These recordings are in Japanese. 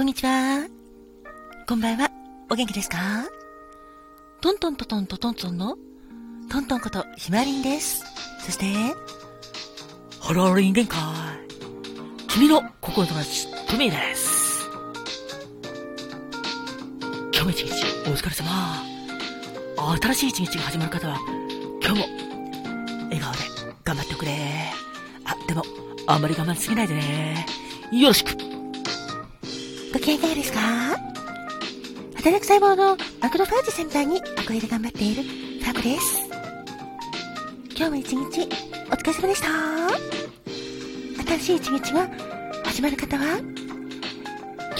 こんにちは。こんばんは。お元気ですか？トントントントントントンのトントンことひまりんです。そして、ハローリン限界。君の心の友達、トミーです。今日も一日お疲れ様。新しい一日が始まる方は、今日も笑顔で頑張ってくれ。あ、でも、あんまり我慢しすぎないでね。よろしく。ご機嫌いかがですか？働く細胞のマクロファージ先輩にお声で頑張っているファーコです。今日も一日お疲れ様でした。新しい一日が始まる方は、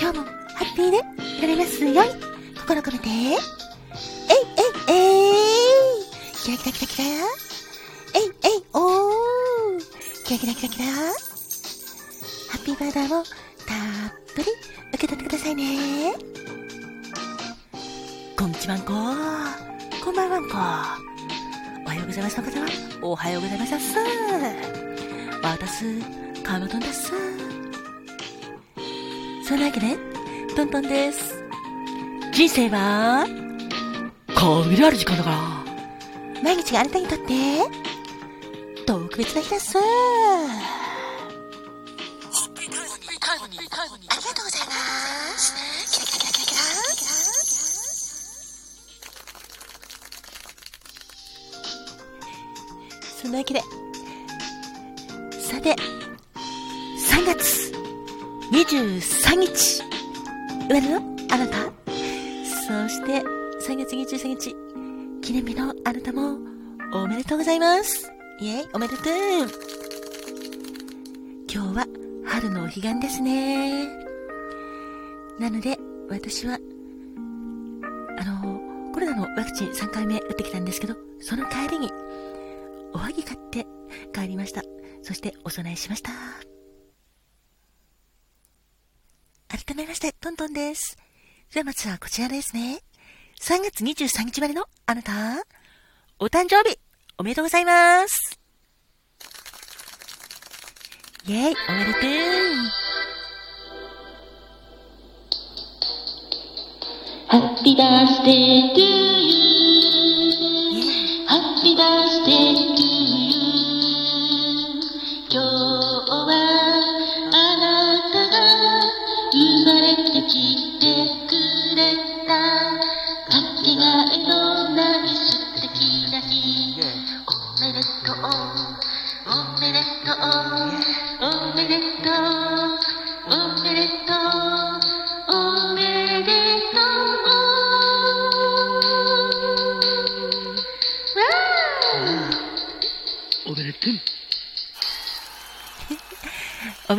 今日もハッピーでいられますように心込めて、えいえいえい。キラキラキラキラ。えいえいおー。キラキラキラキラ。ハッピーバーダーをたっぷり受け取ってくださいね。こんにちはんこ。こんばんはんこ。おはようございますの方は、おはようございますっす。わたす、かまとんです。そんなわけで、トントンです。人生は、限りある時間だから。毎日があなたにとって、特別な日だっす。なわけで、さて、3月23日、生まれのあなた、そして3月23日、記念日のあなたもおめでとうございます。イェイ、おめでとう。今日は春のお彼岸ですね。なので、私は、あの、コロナのワクチン3回目打ってきたんですけど、その帰りに、おはぎ買って帰りました。そしてお供えしました。改めまして、トントンです。ではまずはこちらですね。3月23日までのあなた、お誕生日、おめでとうございます。イェイ、おめでとう。ハッピーバースデートゥーユーハッピーバースデー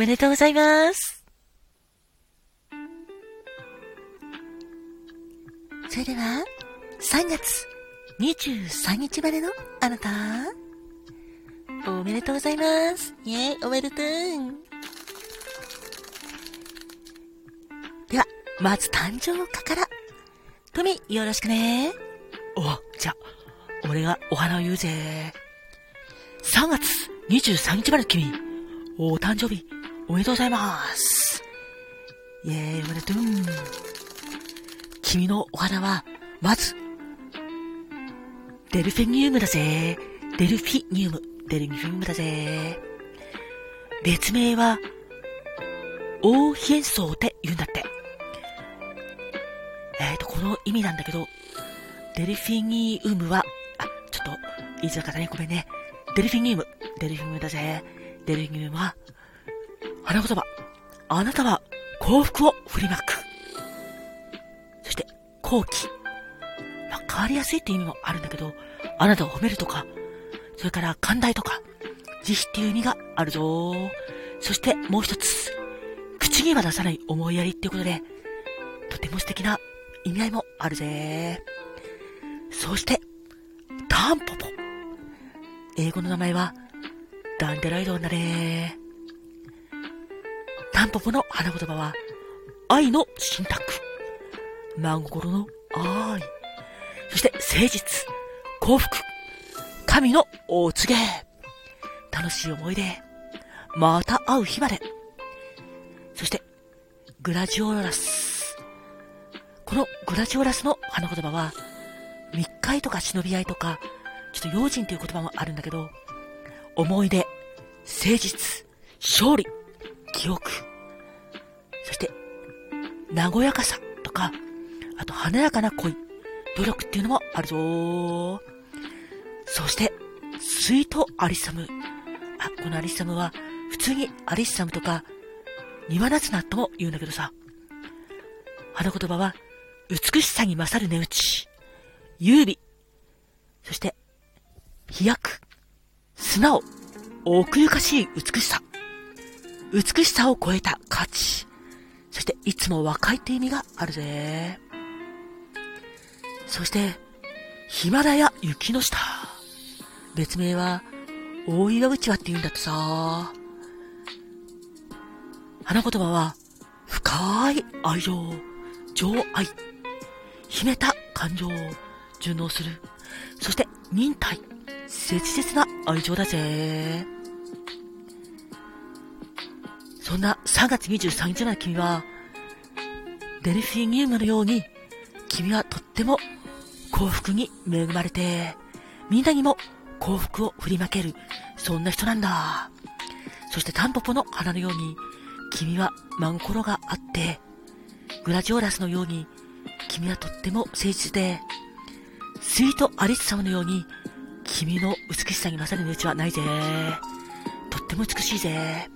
めでとうございます。それでは、3月23日までのあなた、おめでとうございます。イェイ、おめでとう。では、まず誕生花から。トミ、よろしくね。お、じゃあ、俺がお花を言うぜ。3月23日まで君、お誕生日、おめでとうございます。イェーイ、おめでとう。君のお花は、まず、デルフィニウムだぜ。デルフィニウム。デルフィニウムだぜ。別名は、オーヒエンソウって言うんだって。えっ、ー、と、この意味なんだけど、デルフィニウムは、あ、ちょっと、言いづらかったね。ごめんね。デルフィニウム。デルフィニウムだぜ。デルフィニウムは、花言葉。あなたは幸福を振りまく。そして、後期。まあ、変わりやすいって意味もあるんだけど、あなたを褒めるとか、それから寛大とか、慈悲っていう意味があるぞそしてもう一つ、口には出さない思いやりっていうことで、とても素敵な意味合いもあるぜそして、タンポポ。英語の名前は、ダンデライドンだねタンポポの花言葉は、愛の信託。真心の愛。そして誠実、幸福、神のお告げ。楽しい思い出。また会う日まで。そして、グラジオラス。このグラジオラスの花言葉は、密会とか忍び合いとか、ちょっと用心という言葉もあるんだけど、思い出、誠実、勝利、記憶、和やかさとか、あと華やかな恋、努力っていうのもあるぞ。そして、スイートアリッサム。あ、このアリッサムは、普通にアリッサムとか、庭夏菜とも言うんだけどさ。花言葉は、美しさに勝る値打ち、優美、そして、飛躍、素直、奥ゆかしい美しさ、美しさを超えた価値、そしていつも若いって意味があるぜ。そして、ヒマラヤ雪の下。別名は、大岩内輪って言うんだってさ。花言葉は、深い愛情、情愛、秘めた感情を順応する。そして、忍耐、切実な愛情だぜ。そんな3月23日の君は、デルフィニウムのように、君はとっても幸福に恵まれて、みんなにも幸福を振りまける、そんな人なんだ。そしてタンポポの花のように、君は真心があって、グラジオラスのように、君はとっても誠実で、スイートアリス様のように、君の美しさに勝る値打ちはないぜ。とっても美しいぜ。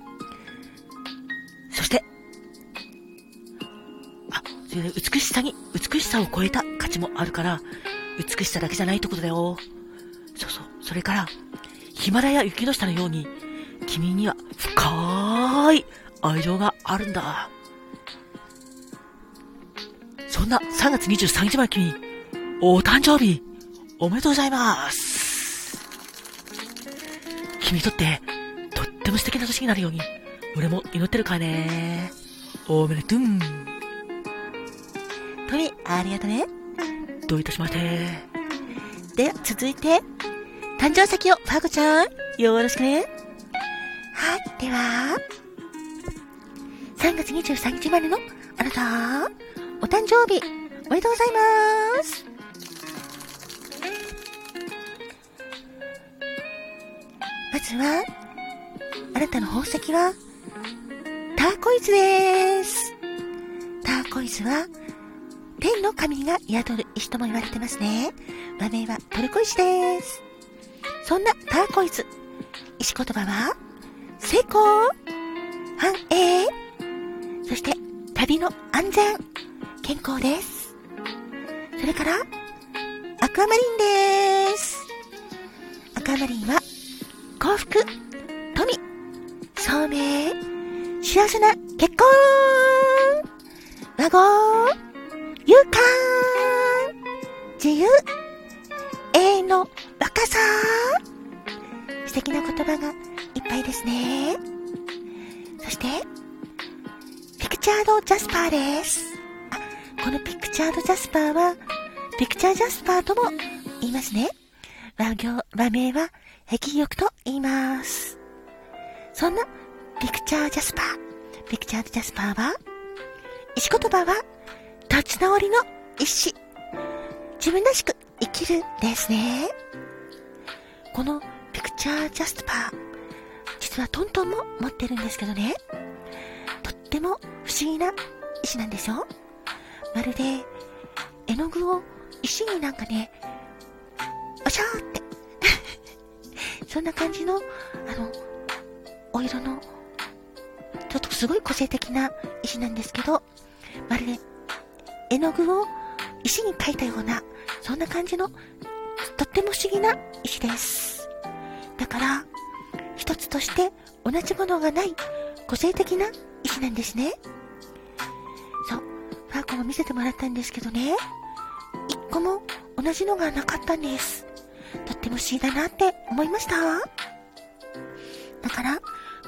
それで美しさに、美しさを超えた価値もあるから、美しさだけじゃないってことだよ。そうそう。それから、ヒマラヤ雪の下のように、君には深い愛情があるんだ。そんな3月23日まで君、お誕生日、おめでとうございます。君にとって、とっても素敵な年になるように、俺も祈ってるからね。おめでとう。トミ、ありがとね。どういたしまして。では、続いて、誕生石を、ファーゴちゃん、よろしくね。はい、では、3月23日までのあなた、お誕生日、おめでとうございます。まずは、あなたの宝石は、ターコイズです。ターコイズは、天の神が宿る石とも言われてますね。和名はトルコ石です。そんなターコイズ、石言葉は、成功、繁栄、そして旅の安全、健康です。それから、アクアマリンです。アクアマリンは、幸福、富、聡明、幸せな結婚、和合、自由、永遠の若さ、素敵な言葉がいっぱいですね。そして、ピクチャードジャスパーです。あ、このピクチャードジャスパーは、ピクチャージャスパーとも言いますね。和行、和名は、壁玉と言います。そんな、ピクチャージャスパー、ピクチャードジャスパーは、石言葉は、立ち直りの意志。自分らしく生きるですね。このピクチャージャスパー、実はトントンも持ってるんですけどね。とっても不思議な石なんですよ。まるで、絵の具を石になんかね、おしゃーって そんな感じの、あの、お色の、ちょっとすごい個性的な石なんですけど、まるで絵の具を石に描いたような、そんな感じの、とっても不思議な石です。だから、一つとして同じものがない個性的な石なんですね。そう、ファーコも見せてもらったんですけどね、一個も同じのがなかったんです。とっても不思議だなって思いました。だから、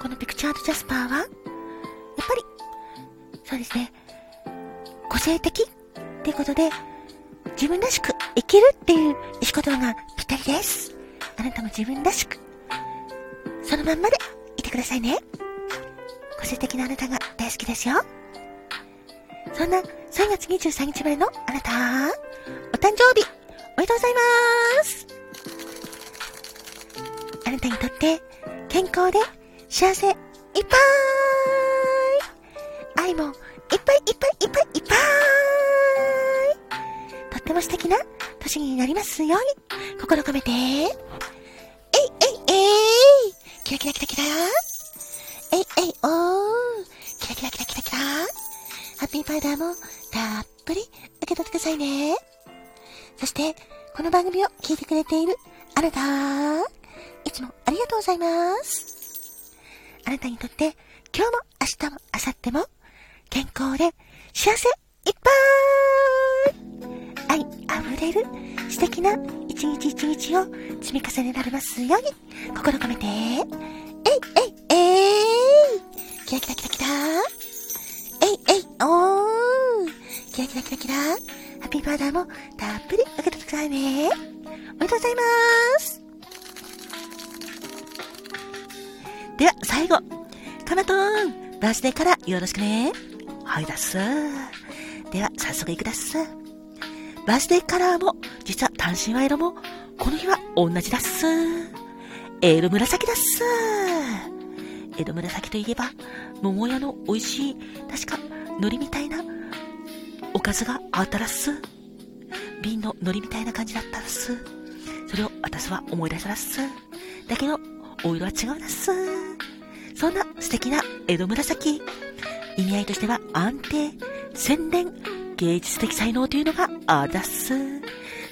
このピクチャードジャスパーは、やっぱり、そうですね、個性的っていうことで、自分らしく生きるっていう石言葉がぴったりです。あなたも自分らしく、そのまんまでいてくださいね。個性的なあなたが大好きですよ。そんな3月23日までのあなた、お誕生日、おめでとうございますあなたにとって健康で幸せいっぱい愛もいっぱいいっぱいいっぱいいっぱいっても素敵な年になりますように。心込めて、えいえいえい。キラキラキラキラ。えいえいおー。キラキラキラキラキラ。ハッピーパウダーもたっぷり受け取ってくださいね。そして、この番組を聞いてくれているあなた、いつもありがとうございます。あなたにとって今日も明日も明後日も健康で幸せいっぱい。れる素敵な一日一日を積み重ねられますように心込めて、えいえいえいキラキラキラキラえいえいおーキラキラキラキラハッピーパウダーもたっぷり受け取ってくださいね。おめでとうございます。では、最後。かなとん、バースデーからよろしくね。はいだっす。では、早速いくだっす。バースデーカラーも、実は単身は色も、この日は同じだっす。エール紫だっす。江戸紫といえば、桃屋の美味しい、確か、海苔みたいな、おかずがあったらっす。瓶の海苔みたいな感じだったらっす。それを私は思い出したらっす。だけど、お色は違うだっす。そんな素敵な江戸紫。意味合いとしては安定、洗練、芸術的才能というのがあるだっす。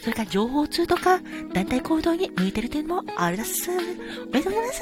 それから情報通とか団体行動に向いてるというのもあるだっす。おめでとうございます。